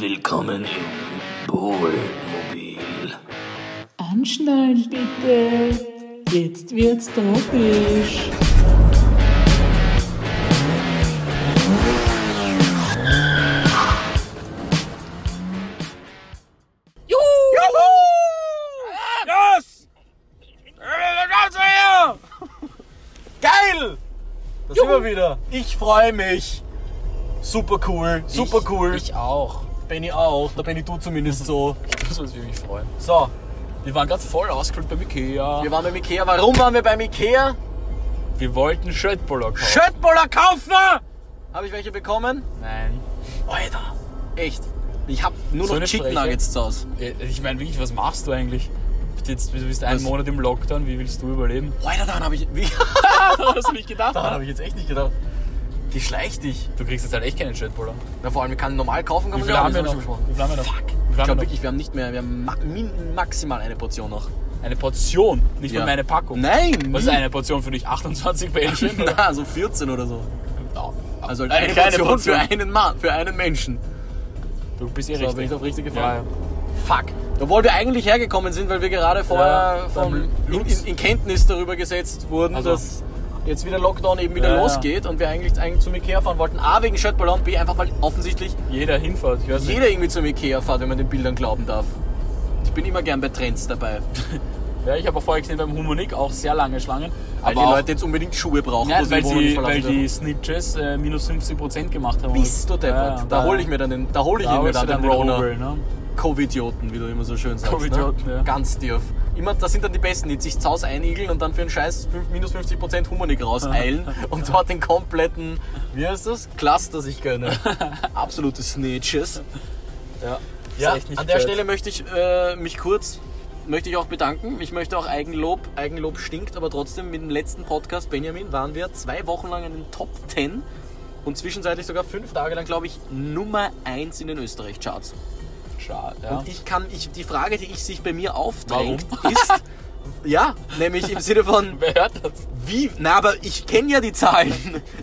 Willkommen im Bohlmobil. Anschnallen bitte. Jetzt wird's tropisch. Yes! Geil! Da sind wir wieder. Ich freue mich. Super cool, super cool. Ich auch. Benny auch, da Benny du zumindest so. Das würde mich freuen. So, Wir waren gerade voll ausgeholt beim Ikea. wir waren beim Ikea. Warum waren wir beim Ikea? Wir wollten Schöttbuller kaufen. Schöttbuller kaufen! Habe ich welche bekommen? Nein. Alter, echt. Ich habe nur So noch Chicken. Nuggets zu Hause. Ich meine wirklich, was machst du eigentlich? Du bist Jetzt, du bist einen Was? Monat im Lockdown, wie willst du überleben? Alter, daran habe ich, wie, Daran hast du nicht gedacht. daran habe ich jetzt echt nicht gedacht. Die schleicht dich. Du kriegst jetzt halt echt keinen Schöttbuller. Na, vor allem, wir können normal kaufen, kann Wie man viel ja auch, haben wir noch? Wie haben wir noch? Fuck. Ich glaube noch? wirklich, wir haben nicht mehr, wir haben ma maximal eine Portion noch. Eine Portion, nicht Ja. mal meine Packung. Nein! Was ist nie. eine Portion für dich? 28 Bällchen? Na, so 14 oder so. Ja. Also Eine eine, kleine Portion, für Portion. einen Mann, für einen Menschen. Du bist eh So, richtig. bin ich auf richtig ja, gefahren? ja. Fuck. Obwohl wir eigentlich hergekommen sind, weil wir gerade vorher Ja, vom, in, in, in Kenntnis darüber gesetzt wurden, Also. dass jetzt wieder Lockdown eben wieder Ja, ja. losgeht und wir eigentlich, eigentlich zum Ikea fahren wollten. A, wegen Schöttballon, B, einfach weil offensichtlich Jeder hinfährt. Weiß nicht. jeder irgendwie zum Ikea fährt, wenn man den Bildern glauben darf. Ich bin immer gern bei Trends dabei, Ja, ich habe auch vorher gesehen beim Humonik auch sehr lange Schlangen. weil aber die Leute jetzt unbedingt Schuhe brauchen, ja, wo weil, die sie, verlassen weil die Snitches äh, minus 50% gemacht haben. Bist du deppert. Ja, da hole ich mir dann den, da hole ich da mir dann den den Rona. Rubel, ne? Covidioten, wie du immer so schön sagst. Covidioten, ne? ja. Ganz tief. Immer, das sind dann die Besten, die sich zu Hause einigeln und dann für einen Scheiß minus 50% Humonik rauseilen und dort den kompletten, wie heißt das? Cluster sich gönnen. Absolute Snitches. Ja, ja an der gehört. Stelle möchte ich äh, mich kurz möchte ich auch bedanken. Ich möchte auch Eigenlob. Eigenlob stinkt, aber trotzdem mit dem letzten Podcast, Benjamin, waren wir zwei Wochen lang in den Top 10 und zwischenzeitlich sogar fünf Tage lang, glaube ich, Nummer 1 in den Österreich-Charts. Schade, ja. Und ich kann, ich, die Frage, die ich sich bei mir aufdrängt, ist, ja, nämlich im Sinne von, Wer hört das? wie, na, aber ich kenne ja die Zahlen.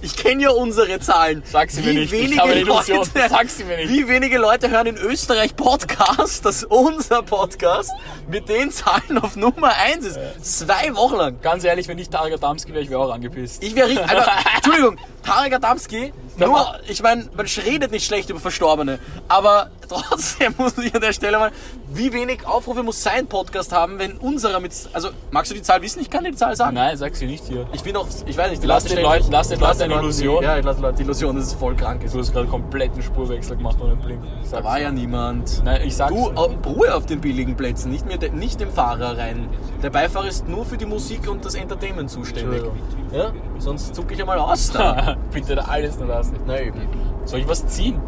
Ich kenne ja unsere Zahlen. Sag sie wie mir nicht. Ich Wenige habe eine Illusion. Leute, Sag sie mir nicht. Wie wenige Leute hören in Österreich Podcast, dass unser Podcast mit den Zahlen auf Nummer 1 ist. Zwei Wochen lang. Ganz ehrlich, wenn ich Tarek Adamski wäre, ich wäre auch angepisst. Ich wäre richtig, Alter, Entschuldigung, Tarek Adamski, nur, ich meine, man redet nicht schlecht über Verstorbene, aber trotzdem muss ich an der Stelle mal, wie wenig Aufrufe muss sein Podcast haben, wenn unserer mit, also, magst du die Zahl wissen? Ich kann dir die Zahl sagen. Nein, sag sie nicht hier. Ich bin auch, ich weiß nicht, die Lass den Leuten- lass den Leuten eine die- Illusion. Ja, ich lasse Leute die Illusion, dass es voll krank ist. Du hast gerade komplett einen Spurwechsel gemacht ohne Blink. Da war ja niemand. Nein, ich sag's Du, Ruhe auf den billigen Plätzen, nicht, mehr, nicht dem Fahrer rein. Der Beifahrer ist nur für die Musik und das Entertainment zuständig. Ja? Sonst zucke ich einmal aus da. Bitte da alles nur lassen. Na eben. Soll ich was ziehen?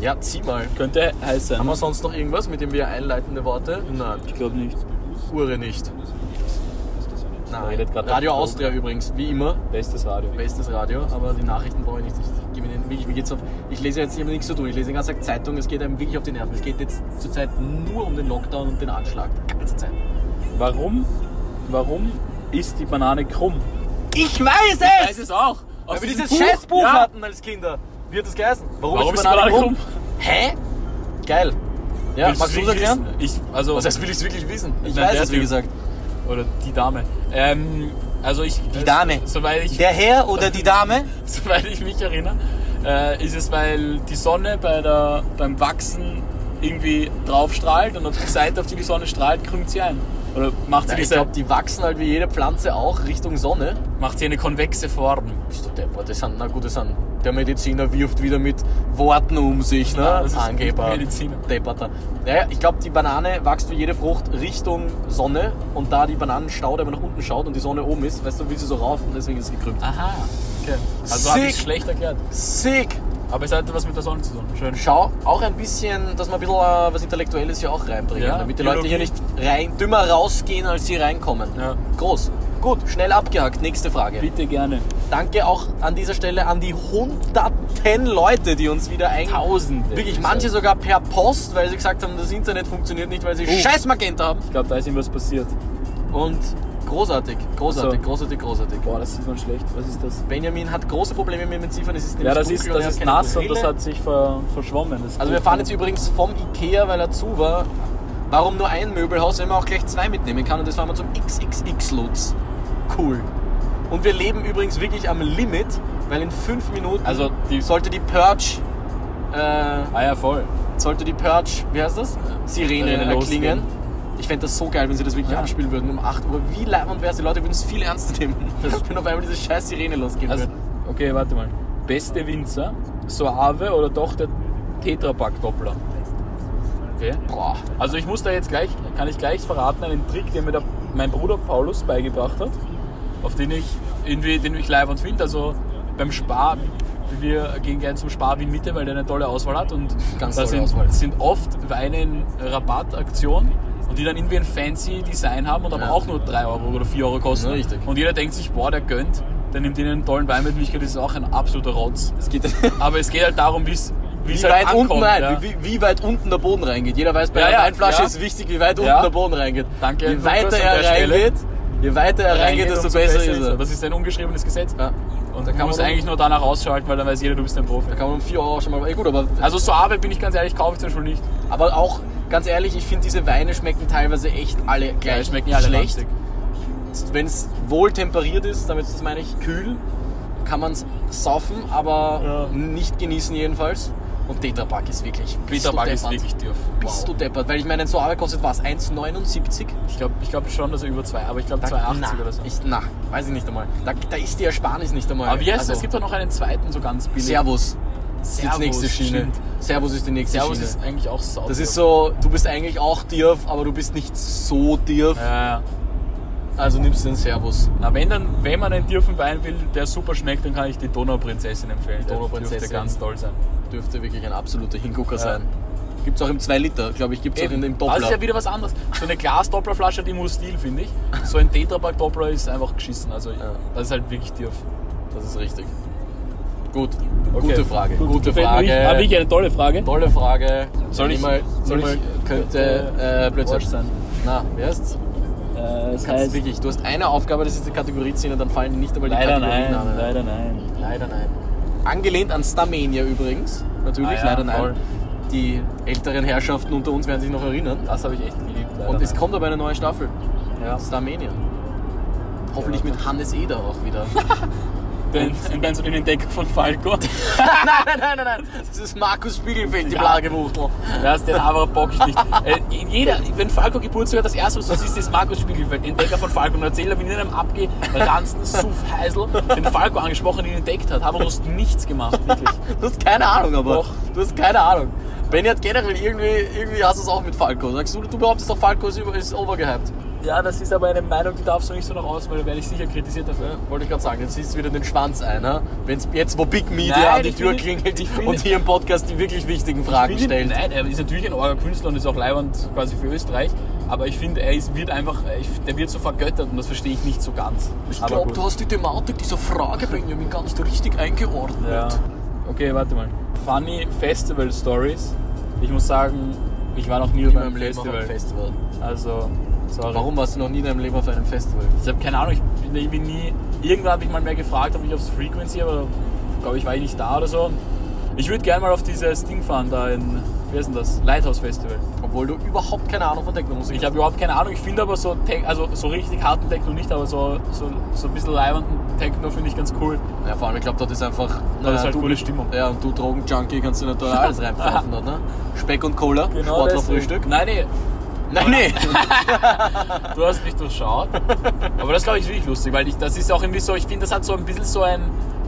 Ja, zieh mal. Könnte heiß sein. Haben wir sonst noch irgendwas, mit dem wir einleitende Worte? Nein, Ich glaube nicht. Ure nicht. Nein. Radio Austria übrigens, wie immer. Bestes Radio. Bestes Radio, aber die Nachrichten brauche ich nicht. Ich, gebe Ihnen, wirklich, mir geht's auf, ich lese jetzt immer nichts so durch. Ich lese den ganzen Tag Zeitung, es geht einem wirklich auf die Nerven. Es geht jetzt zurzeit nur um den Lockdown und den Anschlag. Die ganze Zeit. Warum? Warum ist die Banane krumm? Ich weiß es! Ich weiß es auch. Weil wir dieses Buch. Scheißbuch ja. hatten als Kinder. Wie hat das geheißen? Warum ist die Banane krumm? Hä? Geil. Ja, Willst magst du es erklären? Ich, also, Was heißt, will ich es wirklich wissen? Ich Nein, weiß es, wie gesagt. Oder die Dame. Ähm, also ich. Die Dame. Soweit ich, Der Herr oder die Dame? soweit ich mich erinnere, äh, ist es, weil die Sonne bei der, beim Wachsen irgendwie drauf strahlt und auf die Seite, auf die die Sonne strahlt, krümmt sie ein. Oder macht sie, ich diese, glaube, die wachsen halt wie jede Pflanze auch Richtung Sonne. macht sie eine konvexe Form. Bist du deppert? Das sind, na gut, das sind, der Mediziner wirft wieder mit Worten um sich, ne? Ja, das ist Angeber. Mediziner. Depperter. Naja, ich glaube, die Banane wächst wie jede Frucht Richtung Sonne und da die Bananenstaude aber nach unten schaut und die Sonne oben ist, weißt du, will sie so rauf und deswegen ist sie gekrümmt. Aha. Okay. Also habe ich schlecht erklärt. Sick! Aber es hat was mit der Sonne zu tun. Schön. Schau, auch ein bisschen, dass man ein bisschen äh, was Intellektuelles hier auch reinbringen, Ja, damit die Leute hier Biologie. nicht rein, dümmer rausgehen, als sie reinkommen. Ja. Groß. Gut, schnell abgehakt. Nächste Frage. Bitte gerne. Danke auch an dieser Stelle an die hunderten Leute, die uns wieder ein... Tausende. Wirklich, manche sogar per Post, weil sie gesagt haben, das Internet funktioniert nicht, weil sie Oh. scheiß Magenta haben. Ich glaube, da ist ihm was passiert. Und Großartig, großartig, So. großartig, großartig. Boah, das sieht man schlecht. Was ist das? Benjamin hat große Probleme mit dem Entziffern. Es ist Ja, das ist, das ist nass und das Brille. hat sich ver, verschwommen. Also wir fahren jetzt übrigens vom Ikea, weil er zu war. Warum nur ein Möbelhaus, wenn man auch gleich zwei mitnehmen kann? Und das fahren wir zum XXX-Lutz. Cool. Und wir leben übrigens wirklich am Limit, weil in fünf Minuten Also die- sollte die Purge, äh, Ah ja, voll. sollte die Purge, wie heißt das? Sirene erklingen. losgehen. Ich fände das so geil, wenn sie das wirklich Ja. abspielen würden um 8 Uhr. Wie leibend wäre es? Die Leute würden es viel ernster nehmen. wenn auf einmal diese scheiß Sirene losgehen Also, würde. okay, warte mal. Beste Winzer, Soave oder doch der Tetrapack-Doppler? Okay. Boah. Also ich muss da jetzt gleich, kann ich gleich verraten, einen Trick, den mir der, mein Bruder Paulus beigebracht hat, auf den ich irgendwie, den ich live und finde. Also beim Spar, wir gehen gerne zum Spar Wien Mitte, weil der eine tolle Auswahl hat und Ganz da tolle sind, sind oft Weine in Rabattaktion die dann irgendwie ein fancy Design haben und aber Ja. auch nur 3 Euro oder 4 Euro kosten. Ja, richtig. Und jeder denkt sich, boah, der gönnt, der nimmt ihnen einen tollen Wein mit. In Wirklichkeit ist es auch ein absoluter Rotz. Es geht Aber es geht halt darum, wie es wie halt weit ankommt. unten ja. wie, wie weit unten der Boden reingeht. Jeder weiß, bei einer Weinflasche ist wichtig, wie weit unten der Boden reingeht. Danke, Je weiter er Stelle. Je weiter er reingeht, desto besser ist er. Das ist ein ungeschriebenes Gesetz. Ja. Und Da kann man man eigentlich nur danach ausschalten, weil dann weiß jeder, du bist ein Profi. Da kann man um 4 Euro schon mal. Ja, gut, aber, Also so Arbeit bin ich ganz ehrlich, kaufe ich zum Beispiel nicht. aber auch ganz ehrlich, ich finde diese Weine schmecken teilweise echt alle gleich Ja, schmecken ja alle schlecht. Wenn es wohl temperiert ist, damit meine ich kühl, kann man es saufen, aber Ja. nicht genießen jedenfalls. Und Tetrapack ist wirklich. Peterback ist wirklich dürf. Bist du deppert? Weil ich meine, so Arbeit kostet was? 1,79? Ich glaube ich glaub schon, dass er über zwei, aber ich glaube Da- 2,80 na, oder so. Ich, na, weiß ich nicht einmal. Da, da ist die Ersparnis nicht einmal. aber wie heißt Also? Es gibt doch noch einen zweiten, so ganz billig. Servus. Ist die Servus, nächste Schiene. stimmt. Servus ist die nächste Servus Schiene. ist eigentlich auch sau. das ist so, du bist eigentlich auch Dirf, aber du bist nicht so Dirf. Ja. Also nimmst du den Servus. Na, wenn, dann, wenn man einen dürfen Wein will, der super schmeckt, dann kann ich die Donauprinzessin empfehlen. Der Donauprinzessin. dürfte ganz toll sein. Dürfte wirklich ein absoluter Hingucker Ja. sein. Gibt's auch im 2 Liter, glaube ich, gibt's auch in dem Doppler. das ist ja wieder was anderes. So eine Glas-Dopplerflasche hat immer Stil, finde ich. So ein Tetrapack-Doppler ist einfach geschissen. Also das ist halt wirklich dürf. das ist richtig. Gut, Okay. gute Frage. Gut, gute Frage. nicht. Ah, wirklich eine tolle Frage. Tolle Frage. Soll ich- Niemand, soll ich- könnte äh, Blödsinn Wurscht sein. Na, wer ist? Äh, das Du kannst wirklich, du hast eine Aufgabe, das ist die Kategorie ziehen und dann fallen dir nicht einmal die leider nein, Kategorienamen. leider nein. Leider nein. Angelehnt an Starmania übrigens. Natürlich, Ah ja, leider nein. voll. Die älteren Herrschaften unter uns werden sich noch erinnern. Das habe ich echt geliebt. Leider Und es nein. kommt aber eine neue Staffel. ja. Starmania. Hoffentlich mit Hannes Eder auch wieder. den, den, den Entdecker von Falco. nein, nein, nein, nein, nein. Das ist Markus Spiegelfeld, die Ja. Blagebuchtel. Ja, ist den aber bock ich nicht. Äh, jeder, wenn Falco Geburtstag hat, das erste, was du siehst, ist Markus Spiegelfeld, Entdecker von Falco. Und erzählt er, wie in einem abgeranzten Suffheisel den Falco angesprochen und ihn entdeckt hat. Aber du hast nichts gemacht, wirklich. Du hast keine Ahnung, aber. Doch. Du hast keine Ahnung. Benny hat generell irgendwie, irgendwie hast du es auch mit Falco. Sagst du, du behauptest doch, Falco ist, ist overgehypt. Ja, das ist aber eine Meinung, die darfst du nicht so nach außen, weil da werde ich sicher kritisiert dafür. Wollte ich gerade sagen, jetzt siehst du wieder den Schwanz ein. Ne? Wenn's jetzt, wo Big Media Nein, an die Tür klingelt finde- und hier im Podcast die wirklich wichtigen Fragen finde, stellt. nein, er ist natürlich ein arger Künstler und ist auch leibend quasi für Österreich. Aber ich finde, er ist, wird einfach, ich, der wird so vergöttert und das verstehe ich nicht so ganz. Ich glaube, du hast die Thematik dieser Frage, Benjamin, gar nicht richtig eingeordnet. Ja. Okay, warte mal. Funny Festival Stories. Ich muss sagen, ich war noch nie meinem Leben auf Festival. einem Festival. Also, sorry. Warum warst du noch nie in deinem Leben auf einem Festival? Ich habe keine Ahnung, ich bin irgendwie nie. Irgendwann habe ich mal mehr gefragt, ob ich aufs Frequency, aber glaube ich war ich nicht da oder so. Ich würde gerne mal auf dieses Ding fahren, da in, wie heißt denn das? Lighthouse Festival. Obwohl du überhaupt keine Ahnung von Techno-Musik Ich habe überhaupt keine Ahnung, ich finde aber so, also so richtig harten Techno nicht, aber so, so, so ein bisschen leibenden Techno finde ich ganz cool. Ja, vor allem, ich glaube, dort ist einfach. Da ist halt du, coole Stimmung. Ja, und du Drogenjunkie kannst du da alles reinpfeifen, dort, ne? Speck und Cola, deswegen. Sportlerfrühstück. Nein, nee, Nein, nee. du hast mich durchschaut. Aber das glaube ich wirklich lustig, weil ich, das ist auch irgendwie so, ich finde, das hat so ein bisschen so ein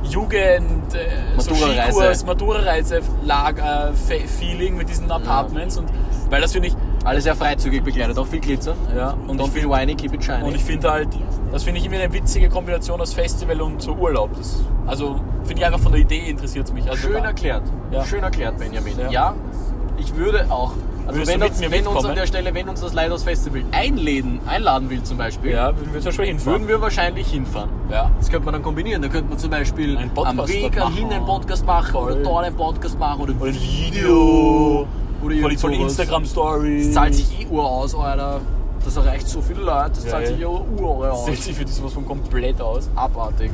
Jugend, äh, so Matura-Reise. Skikurs, Matura-Reise-Feeling mit diesen Apartments. Und, weil das finde ich, Alles sehr freizügig bekleidet, auch viel Glitzer. ja, und be finde whiny, keep it shiny. und ich finde halt, das finde ich immer eine witzige Kombination aus Festival und so Urlaub. Das, also finde ich einfach von der Idee interessiert es mich. Also Schön erklärt. Ja. Schön erklärt, Benjamin. Ja, Ja. ich würde auch. Also wenn uns, wenn uns an der Stelle, wenn uns das Lighthouse Festival einladen, einladen will zum Beispiel, Ja, würden wir schon hinfahren. würden wir wahrscheinlich hinfahren. Ja. Das könnte man dann kombinieren. Da könnte man zum Beispiel am Weg hin einen Podcast machen oder Voll. dort einen Podcast machen oder, ein Video. Oder von sowas. Instagram Stories. Das zahlt sich eh Uhr aus, Alter. Das erreicht so viele Leute, das Ja, zahlt ja. sich ja Uhr aus. Stellt sich für das sowas von komplett aus. Abartig.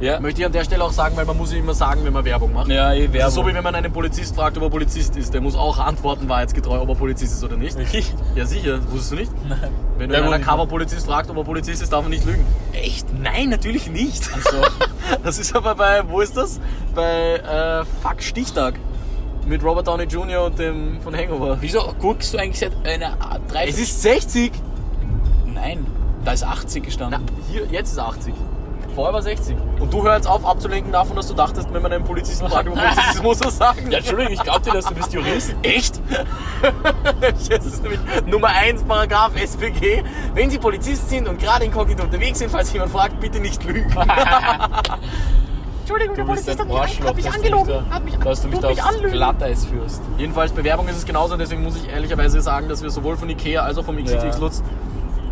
Ja. Möchte ich an der Stelle auch sagen, weil man muss ja immer sagen, wenn man Werbung macht. Ja, eh, Das ist Werbung. so wie wenn man einen Polizist fragt, ob er Polizist ist. Der muss auch antworten, wahrheitsgetreu, ob er Polizist ist oder nicht. Wirklich? Ja, sicher. Wusstest du nicht? Nein. Wenn du Ja, einen gut. Undercover-Polizist fragst, ob er Polizist ist, darf er nicht lügen. Echt? Nein, natürlich nicht. So. Das ist aber bei, wo ist das? Bei äh, Fuck Stichtag. Mit Robert Downey Jr. und dem von Hangover. Wieso guckst du eigentlich seit einer drei Es ist 60. Nein, da ist 80 Na, gestanden. hier, jetzt ist 80. Vorher war 60. Und du hör jetzt auf abzulenken davon, dass du dachtest, wenn man einen Polizisten fragt, ob er Polizist ist, muss er sagen. Ja, Entschuldigung, ich glaub dir, dass du bist Jurist. Echt? Das ist nämlich Nummer 1, Paragraph SPG. Wenn Sie Polizist sind und gerade inkognito unterwegs sind, falls jemand fragt, bitte nicht lügen. Entschuldigung, der Du bist Polizist ein hat mich, Arschloch, hat mich angelogen. mich da- Hat mich, dass du mich da mich aufs anlügen. Glatteis führst. Jedenfalls, Bewerbung ist es genauso, deswegen muss ich ehrlicherweise sagen, dass wir sowohl von Ikea als auch vom XXX Ja. Lutz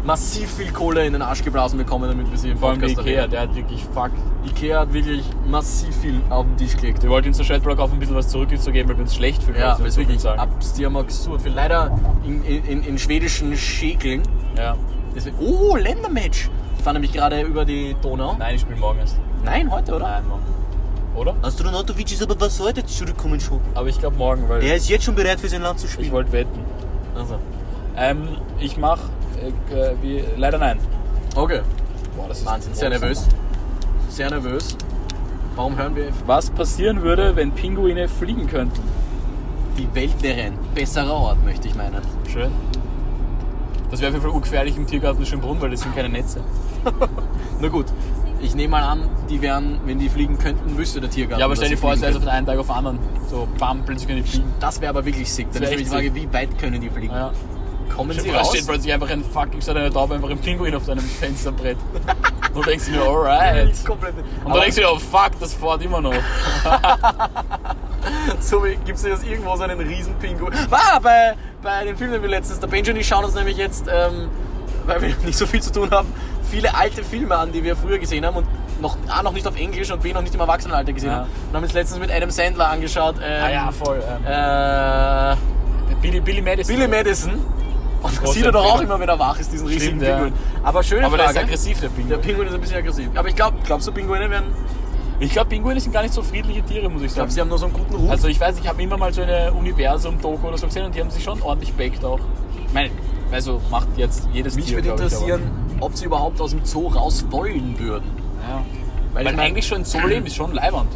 massiv viel Kohle in den Arsch geblasen bekommen, damit wir sie im Vor allem der Podcast Ikea, erwähnen. der hat wirklich fuck. Ikea hat wirklich massiv viel auf den Tisch gelegt. Wir wollten uns der Shadblock auf ein bisschen was zurückzugeben, weil wir uns schlecht fühlen. Ja, weil weil es so viel wirklich sagen. abstirmax absurd. Leider in, in, in schwedischen Schekeln. Ja. Deswegen, oh, Ländermatch. Ich fahre nämlich gerade über die Donau. Nein, ich spiele morgen erst. Nein, heute, oder? Nein, morgen. Oder? Astronautovic ist aber was heute zurückkommen schon. Aber ich glaube morgen, weil Er ist jetzt schon bereit für sein Land zu ich spielen. wollte wetten. Also. Ähm, ich mach äh, wie, leider nein. Okay. Boah, das ist Wahnsinn, sehr nervös. Sehr nervös. Warum hören wir Was passieren würde, wenn Pinguine fliegen könnten? die Welt wäre ein besserer Ort, möchte ich meinen. Schön. Das wäre auf jeden Fall ungefährlich im Tiergarten Schönbrunn, weil das sind keine Netze. Na gut, ich nehme mal an, die wären, wenn die fliegen könnten, wüsste der Tiergarten. Ja, aber stell dir vor, es wäre so von einem Tag auf den anderen. So, bam, plötzlich können die fliegen. Das wäre aber wirklich sick. Dann ist die Frage, wie weit können die fliegen? Ja. Kommen sie raus? steht plötzlich einfach ein fucking, statt einer Taube einfach ein Pinguin auf deinem Fensterbrett. Und du denkst dir, alright. Komplett. Und dann denkst du dir, oh fuck, das fährt immer noch. So gibt es jetzt irgendwo so einen riesen Pinguin. Ah, bei, bei dem Film, den wir letztens, der Benji und ich schauen uns nämlich jetzt, ähm, weil wir nicht so viel zu tun haben, viele alte Filme an, die wir früher gesehen haben und noch, A, noch nicht auf Englisch und B, noch nicht im Erwachsenenalter gesehen Ja. haben. Und haben uns letztens mit Adam Sandler angeschaut. Ähm, Ah ja, voll. Ähm, äh, Billy, Billy Madison. Billy Madison. Und das Große sieht er doch auch immer, wenn er wach ist, diesen riesigen Stimmt, ja. Pinguin. Aber schöne Aber der Frage. ist aggressiv, der der Pinguin. Pinguin ist ein bisschen aggressiv. Aber ich glaube, glaubst du, Pinguine werden. Ich glaube, Pinguine sind gar nicht so friedliche Tiere, muss ich Ich glaube, sagen. sie haben nur so einen guten Ruf. Also ich weiß, ich habe immer mal so eine Universum-Doku oder so gesehen und die haben sich schon ordentlich backt auch. Ich meine, also macht jetzt jedes Mich Tier, würde glaub ich, interessieren, ob sie überhaupt aus dem Zoo raus wollen würden. Ja. Weil, Weil ich mein, eigentlich schon so leben ist schon leibernd.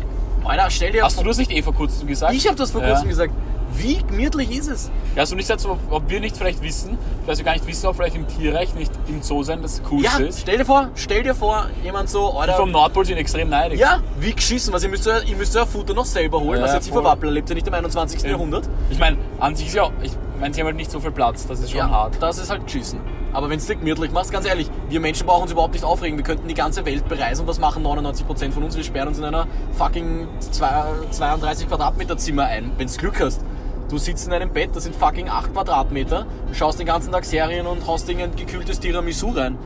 Alter, stell dir Hast du das nicht eh vor kurzem gesagt? Ich habe das vor Ja. kurzem gesagt. Wie gemütlich ist es? Ja, du nicht so, ob wir nicht vielleicht wissen, dass wir gar nicht wissen, ob vielleicht im Tierreich nicht im Zoo sein das Coolste Ja, ist? stell dir vor, stell dir vor, jemand so, Die Alter, vom Nordpol sind extrem neidisch. ja, wie geschissen, was ihr müsst ja, ihr müsst ja Futter noch selber holen, Ja, was jetzt die voll. Verwappler lebt ja nicht im 21. Jahrhundert. Ich meine, an sich ist ja, ich meine, sie haben halt nicht so viel Platz, das ist schon Ja, hart. das ist halt geschissen. Aber wenn du dir gemütlich machst, ganz ehrlich, wir Menschen brauchen uns überhaupt nicht aufregen. Wir könnten die ganze Welt bereisen und was machen 99% von uns? Wir sperren uns in einer fucking zwei- 32 Quadratmeter Zimmer ein, wenn du Glück hast. Du sitzt in einem Bett, das sind fucking 8 Quadratmeter, schaust den ganzen Tag Serien und haust dir ein gekühltes Tiramisu rein.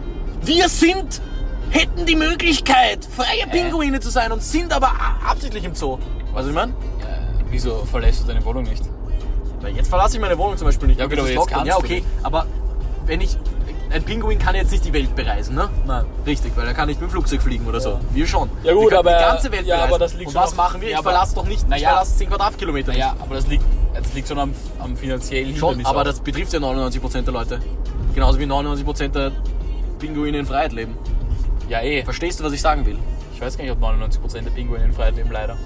Wir sind, hätten die Möglichkeit, freie Pinguine zu sein und sind aber absichtlich im Zoo. Weißt du, was ich meine? Äh, wieso verlässt du deine Wohnung nicht? Na, Jetzt verlasse ich meine Wohnung zum Beispiel nicht. Ja, aber ist jetzt kannst Ja, okay. Aber wenn ich. Ein Pinguin kann jetzt nicht die Welt bereisen, ne? Nein. Richtig, weil er kann nicht mit dem Flugzeug fliegen oder so. Ja. Wir schon. Ja, gut, wir aber- die ganze Welt ja, bereisen. aber das liegt Und schon was machen wir? ja, ich verlasse doch nicht, ich Naja. verlasse 10 Quadratkilometer. Naja, aber das liegt, das liegt schon am, am finanziellen Schon, aber auch. das betrifft ja 99% der Leute. Genauso wie 99% der Pinguine in Freiheit leben. Ja, eh. Verstehst du, was ich sagen will? Ich weiß gar nicht, ob 99% der Pinguine in Freiheit leben, leider.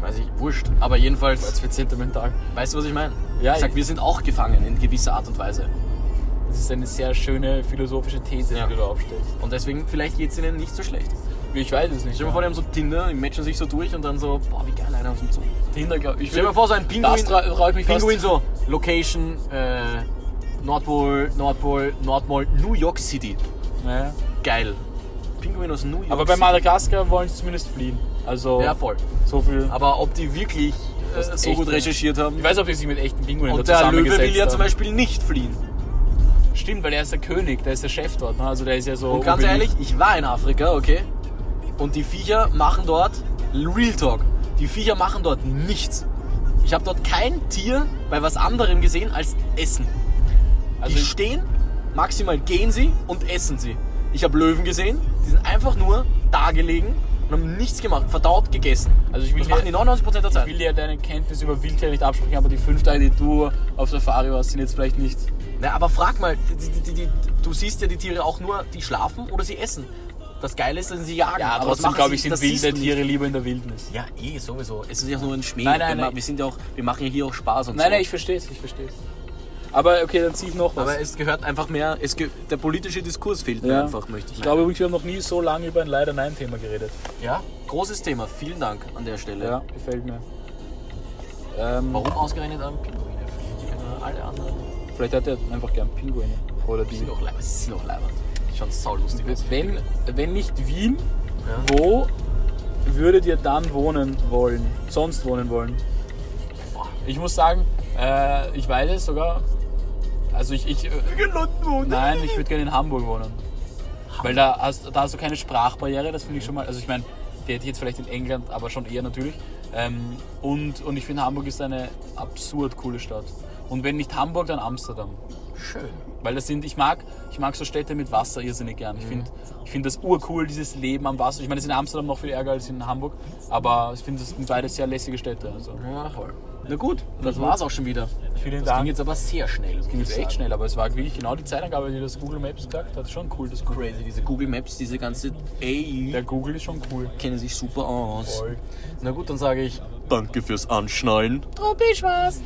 Weiß ich, wurscht. Aber jedenfalls, Jetzt wird sentimental. weißt du, was ich meine? Ja, ich sag, wir sind auch gefangen in gewisser Art und Weise. Das ist eine sehr schöne philosophische These, Ja. die du da aufstellst. Und deswegen, vielleicht geht es ihnen nicht so schlecht. Ich weiß es nicht. Stell dir mal vor, die haben so Tinder, die matchen sich so durch und dann so, boah, wie geil einer aus dem Zoo. Tinder, glaub ich. Stell dir mal vor, so ein Pinguin, Das trau- traue ich mich Pinguin fast. so, Location, äh, Nordpol, Nordpol, Nordpol, New York City. Ja. Geil. Pinguin aus New York Aber bei City. Madagaskar wollen sie zumindest fliehen. Also Ja, voll. so viel. Aber ob die wirklich äh, so gut recherchiert haben. Ich weiß, ob die sich mit echten Pinguinen Und der Löwe will ja haben. zum Beispiel nicht fliehen. Stimmt, weil er ist der König, der ist der Chef dort. Ne? Also der ist ja so. Und ganz unbeliebt. ehrlich, ich war in Afrika, okay? Und die Viecher machen dort, Real Talk, die Viecher machen dort nichts. Ich habe dort kein Tier bei was anderem gesehen als Essen. Also die ich- stehen, maximal gehen sie und essen sie. Ich habe Löwen gesehen, die sind einfach nur da gelegen und haben nichts gemacht, verdaut, gegessen. Also ich will das machen die dir- 99% der Ich Zeit. will dir deine Kenntnis über Wildtiere nicht absprechen, aber die fünf Tage, die du auf Safari warst, sind jetzt vielleicht nicht. Na, aber frag mal, die, die, die, du siehst ja die Tiere auch nur, die schlafen oder sie essen. Das Geile ist, dass sie jagen. Ja, aber trotzdem glaube ich, sind wilde. Tiere lieber in der Wildnis. Ja, eh, sowieso. Es ist ja nur ein Schmäh. Nein, nein, nein. wir sind ja auch, wir machen ja hier auch Spaß und Nein, so. nein, ich verstehe es, ich verstehe es. Aber okay, dann ziehe ich noch was. aber es gehört einfach mehr, es ge der politische Diskurs fehlt mir ja. einfach, möchte ich ich glaube übrigens, wir haben noch nie so lange über ein Leider-Nein-Thema geredet. Ja, großes Thema. Vielen Dank an der Stelle. Ja, gefällt mir. Ähm, Warum ausgerechnet an Pinguine? Ja alle anderen. Vielleicht hat er einfach gern Pinguine. Oder Die. Sie sind auch leibend. Schon saulustig. aus. Wenn, wenn nicht Wien, Ja. wo würdet ihr dann wohnen wollen? Sonst wohnen wollen? Ich muss sagen, äh, ich weiß es sogar. Also ich, ich äh, nein, ich würde gerne in Hamburg wohnen. Weil da hast, da hast du keine Sprachbarriere, das finde ich schon mal. Also ich meine, die hätte ich jetzt vielleicht in England, aber schon eher natürlich. Ähm, und, und ich finde Hamburg ist eine absurd coole Stadt. Und wenn nicht Hamburg, dann Amsterdam. Schön. Weil das sind, ich mag, ich mag so Städte mit Wasser irrsinnig gern. Ich finde ich find das urcool, dieses Leben am Wasser. Ich meine, das ist in Amsterdam noch viel ärger als in Hamburg, aber ich finde, das sind beide sehr lässige Städte. Also. Ja, voll. Na gut, das gut. war's auch schon wieder. Vielen Das Dank. ging jetzt aber sehr schnell. ging jetzt echt schnell, aber es war wirklich genau die Zeitangabe, die das Google Maps gesagt hat. Schon cool, das Google. Crazy, diese Google Maps, diese ganze AI Der Google ist schon cool. kennen sich super aus. Voll. Na gut, dann sage ich Danke fürs Anschnallen. Tropisch was.